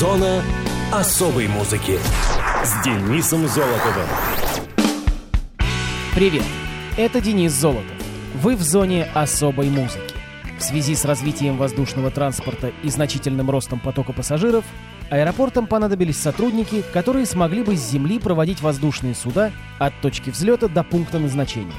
Зона особой музыки с Денисом Золотовым. Привет, это Денис Золотов. Вы в зоне особой музыки. В связи с развитием воздушного транспорта и значительным ростом потока пассажиров, аэропортам понадобились сотрудники, которые смогли бы с Земли проводить воздушные суда от точки взлета до пункта назначения.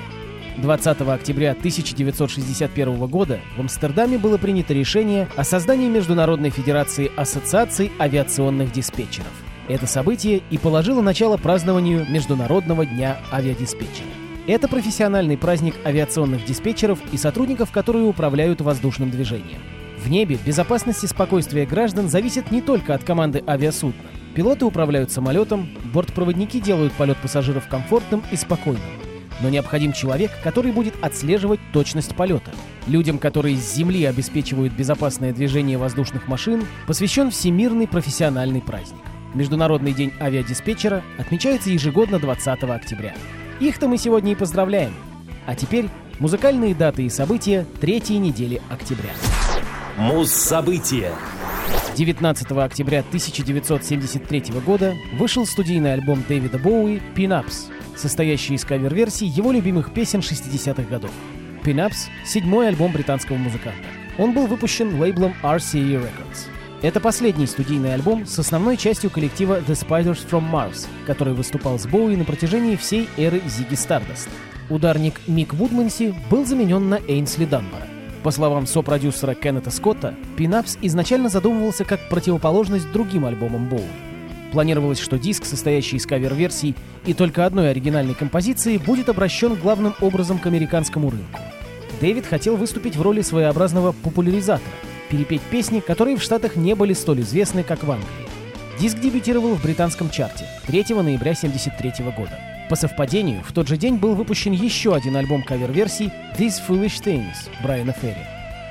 20 октября 1961 года в Амстердаме было принято решение о создании Международной Федерации Ассоциаций авиационных диспетчеров. Это событие и положило начало празднованию Международного дня авиадиспетчера. Это профессиональный праздник авиационных диспетчеров и сотрудников, которые управляют воздушным движением. В небе безопасность и спокойствие граждан зависят не только от команды авиасудна. Пилоты управляют самолетом, бортпроводники делают полет пассажиров комфортным и спокойным но необходим человек, который будет отслеживать точность полета. Людям, которые с Земли обеспечивают безопасное движение воздушных машин, посвящен Всемирный профессиональный праздник. Международный день авиадиспетчера отмечается ежегодно 20 октября. Их-то мы сегодня и поздравляем. А теперь музыкальные даты и события третьей недели октября. Муз-события. 19 октября 1973 года вышел студийный альбом Дэвида Боуи «Pin-Ups», состоящий из кавер-версий его любимых песен 60-х годов. «Pin-Ups» — седьмой альбом британского музыканта. Он был выпущен лейблом RCA Records. Это последний студийный альбом с основной частью коллектива The Spiders from Mars, который выступал с Боуи на протяжении всей эры Зиги Стардаст. Ударник Мик Вудманси был заменен на Эйнсли Данбара. По словам сопродюсера Кеннета Скотта, «Пинапс» изначально задумывался как противоположность другим альбомам Боуи. Планировалось, что диск, состоящий из кавер-версий и только одной оригинальной композиции, будет обращен главным образом к американскому рынку. Дэвид хотел выступить в роли своеобразного популяризатора, перепеть песни, которые в Штатах не были столь известны, как в Англии. Диск дебютировал в британском чарте 3 ноября 1973 года. По совпадению, в тот же день был выпущен еще один альбом кавер-версий «These Foolish Things» Брайана Ферри.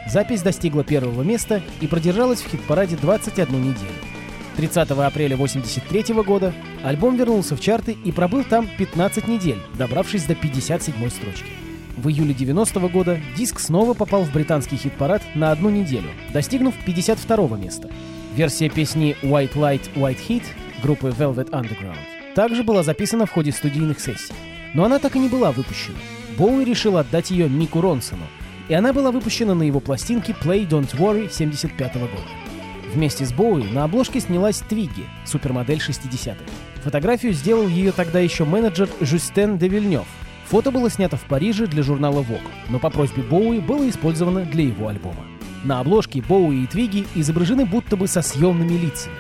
Запись достигла первого места и продержалась в хит-параде 21 неделю. 30 апреля 1983 года альбом вернулся в чарты и пробыл там 15 недель, добравшись до 57 строчки. В июле 90 года диск снова попал в британский хит-парад на одну неделю, достигнув 52 места. Версия песни «White Light, White Heat» группы Velvet Underground также была записана в ходе студийных сессий. Но она так и не была выпущена. Боуи решил отдать ее Мику Ронсону, и она была выпущена на его пластинке Play Don't Worry 75 года. Вместе с Боуи на обложке снялась Твиги, супермодель 60-х. Фотографию сделал ее тогда еще менеджер Жюстен де Вильнев. Фото было снято в Париже для журнала Vogue, но по просьбе Боуи было использовано для его альбома. На обложке Боуи и Твиги изображены будто бы со съемными лицами.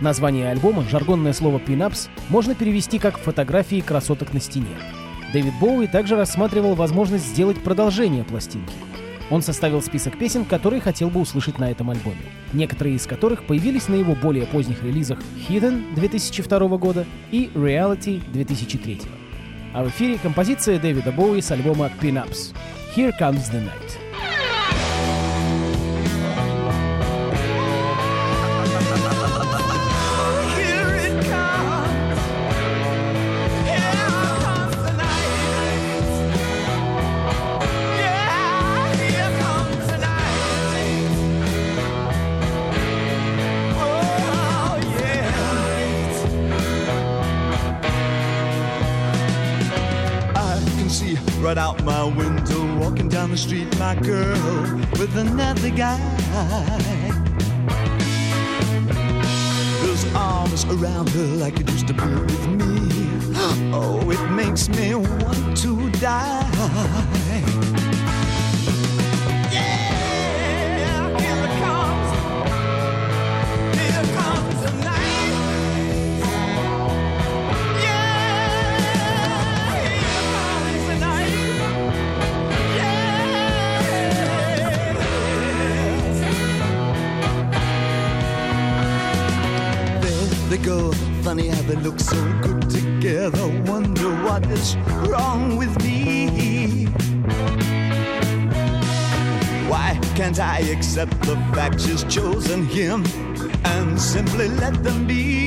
Название альбома, жаргонное слово «пинапс», можно перевести как «фотографии красоток на стене». Дэвид Боуи также рассматривал возможность сделать продолжение пластинки – он составил список песен, которые хотел бы услышать на этом альбоме, некоторые из которых появились на его более поздних релизах Hidden 2002 года и Reality 2003. А в эфире композиция Дэвида Боуи с альбома Pin-Ups Here Comes the Night. Street, my girl with another guy. His arms around her like it used to be with me. Oh, it makes me want to die. How they look so good together. Wonder what is wrong with me. Why can't I accept the fact she's chosen him and simply let them be?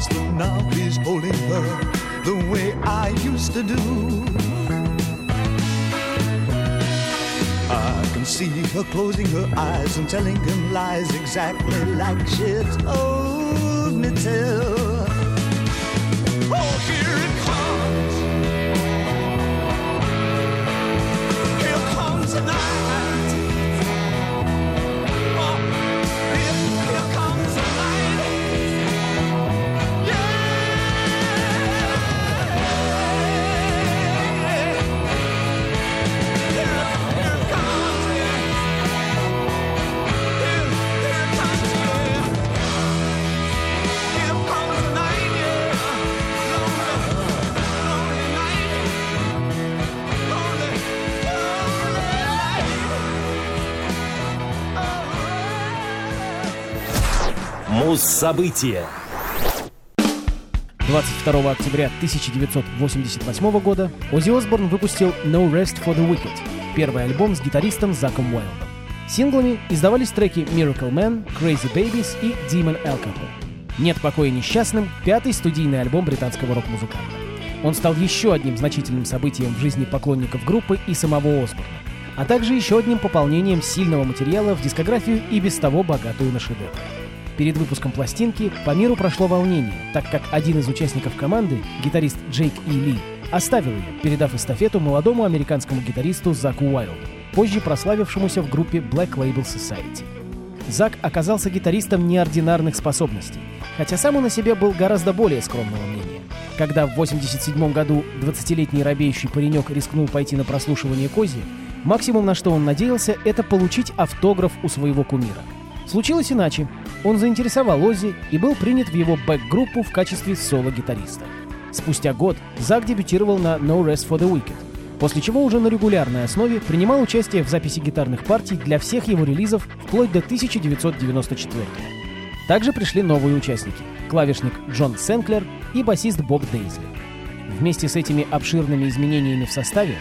Down the now he's holding her the way I used to do. I can see her closing her eyes and telling him lies exactly like she told me. Муз-события. 22 октября 1988 года Оззи Осборн выпустил No Rest for the Wicked, первый альбом с гитаристом Заком Уайлдом. Синглами издавались треки Miracle Man, Crazy Babies и Demon Alcohol. «Нет покоя несчастным» — пятый студийный альбом британского рок-музыканта. Он стал еще одним значительным событием в жизни поклонников группы и самого Осборна, а также еще одним пополнением сильного материала в дискографию и без того богатую на шедевры. Перед выпуском пластинки по миру прошло волнение, так как один из участников команды, гитарист Джейк И. Ли, оставил ее, передав эстафету молодому американскому гитаристу Заку Уайлду, позже прославившемуся в группе Black Label Society. Зак оказался гитаристом неординарных способностей, хотя сам он о себе был гораздо более скромного мнения. Когда в 87 году 20-летний робеющий паренек рискнул пойти на прослушивание Кози, максимум на что он надеялся, это получить автограф у своего кумира. Случилось иначе. Он заинтересовал Оззи и был принят в его бэк-группу в качестве соло-гитариста. Спустя год Зак дебютировал на No Rest for the Wicked, после чего уже на регулярной основе принимал участие в записи гитарных партий для всех его релизов вплоть до 1994 Также пришли новые участники — клавишник Джон Сенклер и басист Боб Дейзли. Вместе с этими обширными изменениями в составе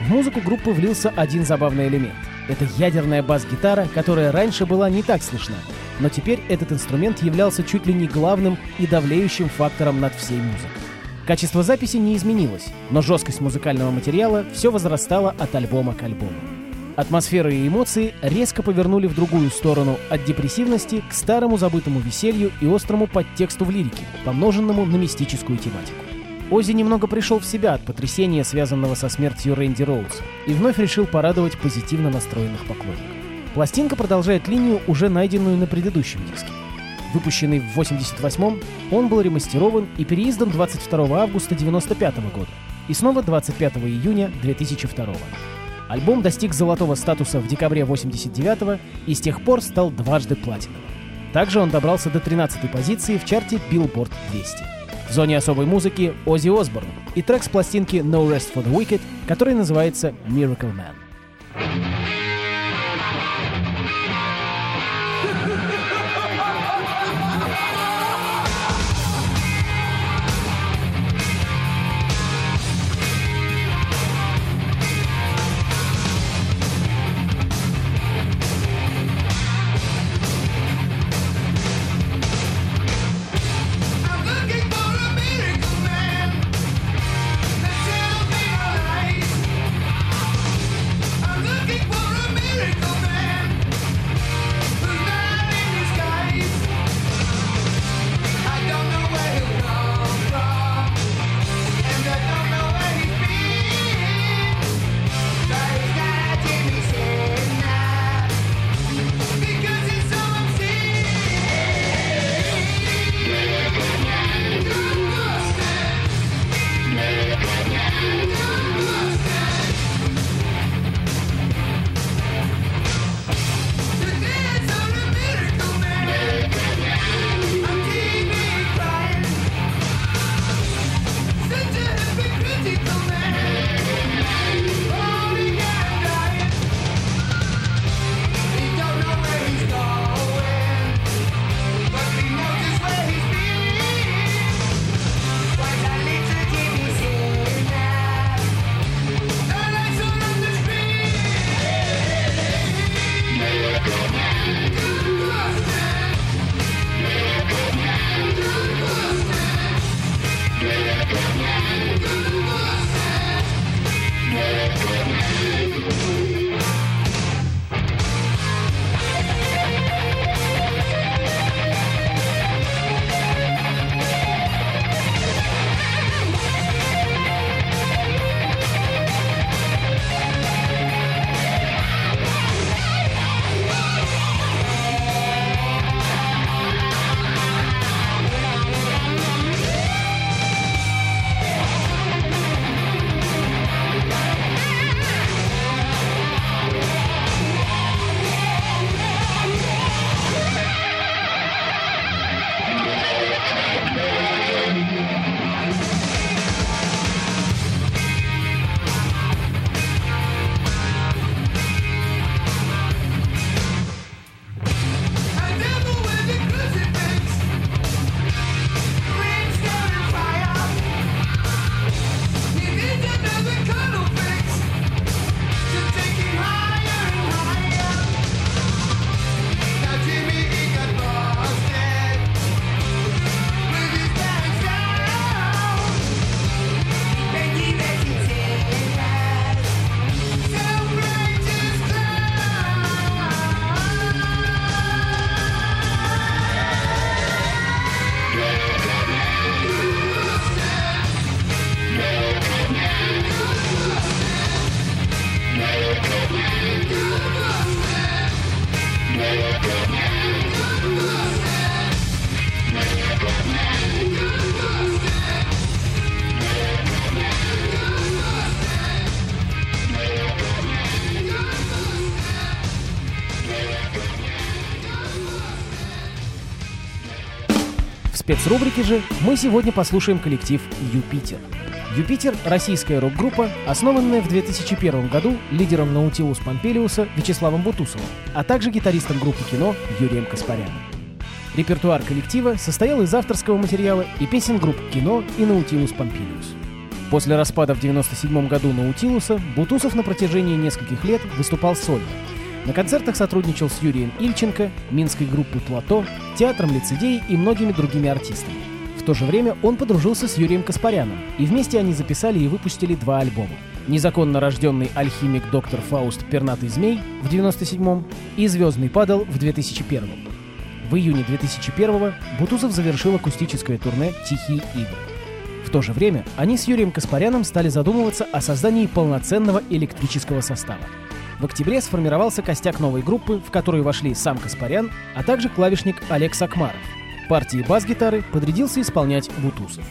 в музыку группы влился один забавный элемент. Это ядерная бас-гитара, которая раньше была не так слышна, но теперь этот инструмент являлся чуть ли не главным и давлеющим фактором над всей музыкой. Качество записи не изменилось, но жесткость музыкального материала все возрастала от альбома к альбому. Атмосфера и эмоции резко повернули в другую сторону от депрессивности к старому забытому веселью и острому подтексту в лирике, помноженному на мистическую тематику. Оззи немного пришел в себя от потрясения, связанного со смертью Рэнди Роудса, и вновь решил порадовать позитивно настроенных поклонников. Пластинка продолжает линию, уже найденную на предыдущем диске. Выпущенный в 88-м, он был ремастерован и переиздан 22 августа 95 года и снова 25 июня 2002 Альбом достиг золотого статуса в декабре 89 и с тех пор стал дважды платиновым. Также он добрался до 13-й позиции в чарте Billboard 200. Зоне особой музыки Оззи Осборн и трек с пластинки No Rest for the Wicked, который называется Miracle Man. Спецрубрике же мы сегодня послушаем коллектив «Юпитер». «Юпитер» — российская рок-группа, основанная в 2001 году лидером Наутилус Помпелиуса Вячеславом Бутусовым, а также гитаристом группы кино Юрием Каспаряном. Репертуар коллектива состоял из авторского материала и песен групп «Кино» и «Наутилус Помпилиус». После распада в 1997 году Наутилуса Бутусов на протяжении нескольких лет выступал сольно. На концертах сотрудничал с Юрием Ильченко, минской группой «Плато», театром «Лицедей» и многими другими артистами. В то же время он подружился с Юрием Каспаряном, и вместе они записали и выпустили два альбома. Незаконно рожденный альхимик доктор Фауст Пернатый Змей в 97-м и Звездный падал в 2001 -м. В июне 2001 Бутусов завершил акустическое турне «Тихие игры». В то же время они с Юрием Каспаряном стали задумываться о создании полноценного электрического состава. В октябре сформировался костяк новой группы, в которую вошли сам Каспарян, а также клавишник Олег Сакмаров. Партии бас-гитары подрядился исполнять Бутусов.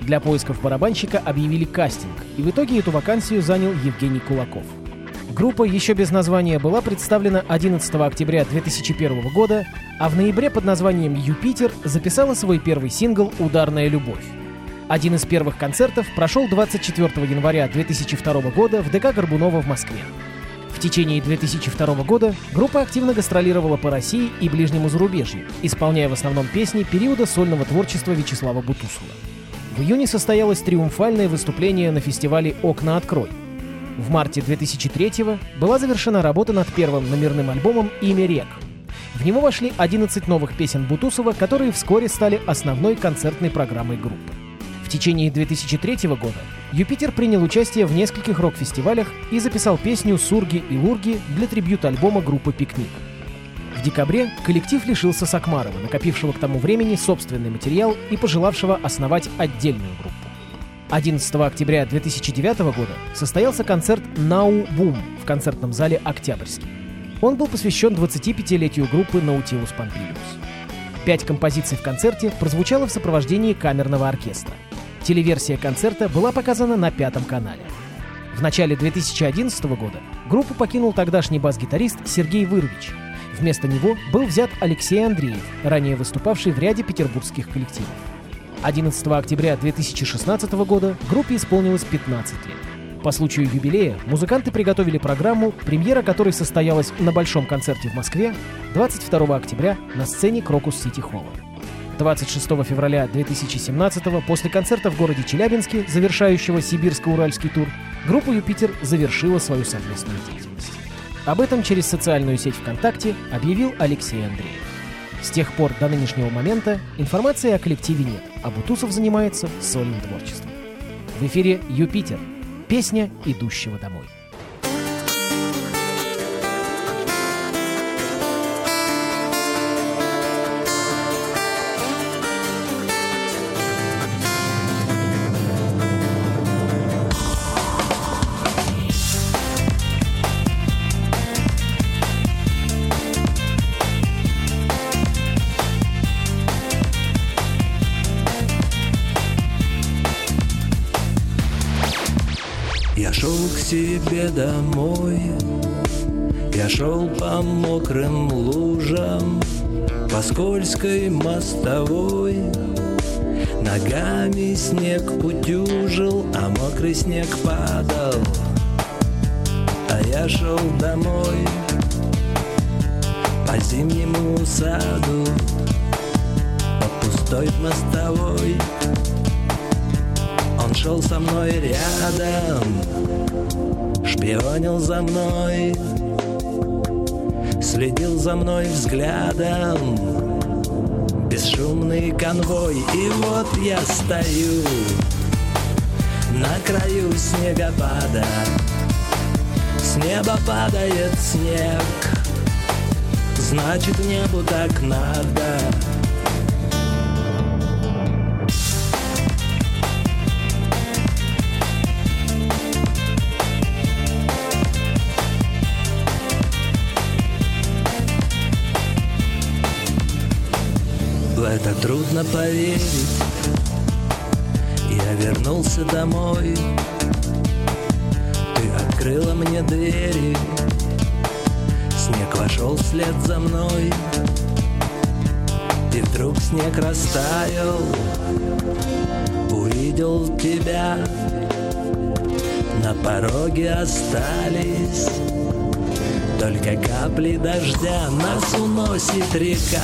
Для поисков барабанщика объявили кастинг, и в итоге эту вакансию занял Евгений Кулаков. Группа еще без названия была представлена 11 октября 2001 года, а в ноябре под названием «Юпитер» записала свой первый сингл «Ударная любовь». Один из первых концертов прошел 24 января 2002 года в ДК Горбунова в Москве. В течение 2002 года группа активно гастролировала по России и ближнему зарубежью, исполняя в основном песни периода сольного творчества Вячеслава Бутусова. В июне состоялось триумфальное выступление на фестивале «Окна открой». В марте 2003 была завершена работа над первым номерным альбомом «Имя рек». В него вошли 11 новых песен Бутусова, которые вскоре стали основной концертной программой группы. Течение 2003 года Юпитер принял участие в нескольких рок-фестивалях и записал песню «Сурги и Лурги» для трибют-альбома группы «Пикник». В декабре коллектив лишился Сакмарова, накопившего к тому времени собственный материал и пожелавшего основать отдельную группу. 11 октября 2009 года состоялся концерт «Нау Бум» в концертном зале «Октябрьский». Он был посвящен 25-летию группы «Наутилус Помпилиус». Пять композиций в концерте прозвучало в сопровождении камерного оркестра. Телеверсия концерта была показана на пятом канале. В начале 2011 года группу покинул тогдашний бас-гитарист Сергей Вырвич. Вместо него был взят Алексей Андреев, ранее выступавший в ряде петербургских коллективов. 11 октября 2016 года группе исполнилось 15 лет. По случаю юбилея музыканты приготовили программу, премьера которой состоялась на большом концерте в Москве 22 октября на сцене Крокус Сити Холла. 26 февраля 2017 после концерта в городе Челябинске, завершающего сибирско-уральский тур, группа «Юпитер» завершила свою совместную деятельность. Об этом через социальную сеть ВКонтакте объявил Алексей Андреев. С тех пор до нынешнего момента информации о коллективе нет, а Бутусов занимается сольным творчеством. В эфире «Юпитер» — песня идущего домой. Себе домой. Я шел по мокрым лужам По скользкой мостовой. Ногами снег утюжил, а мокрый снег падал. А я шел домой По зимнему саду По пустой мостовой он шел со мной рядом, шпионил за мной, следил за мной взглядом. Бесшумный конвой, и вот я стою на краю снегопада. С неба падает снег, значит небу так надо. Трудно поверить. Я вернулся домой. Ты открыла мне двери. Снег вошел вслед за мной. И вдруг снег растаял. Увидел тебя. На пороге остались Только капли дождя. Нас уносит река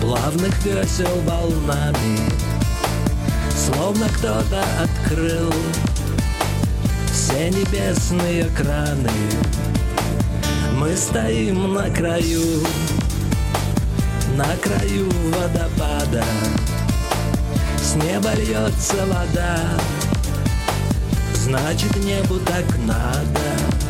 Плавных весел волнами Словно кто-то открыл Все небесные краны. Мы стоим на краю На краю водопада. С неба льется вода Значит небу так надо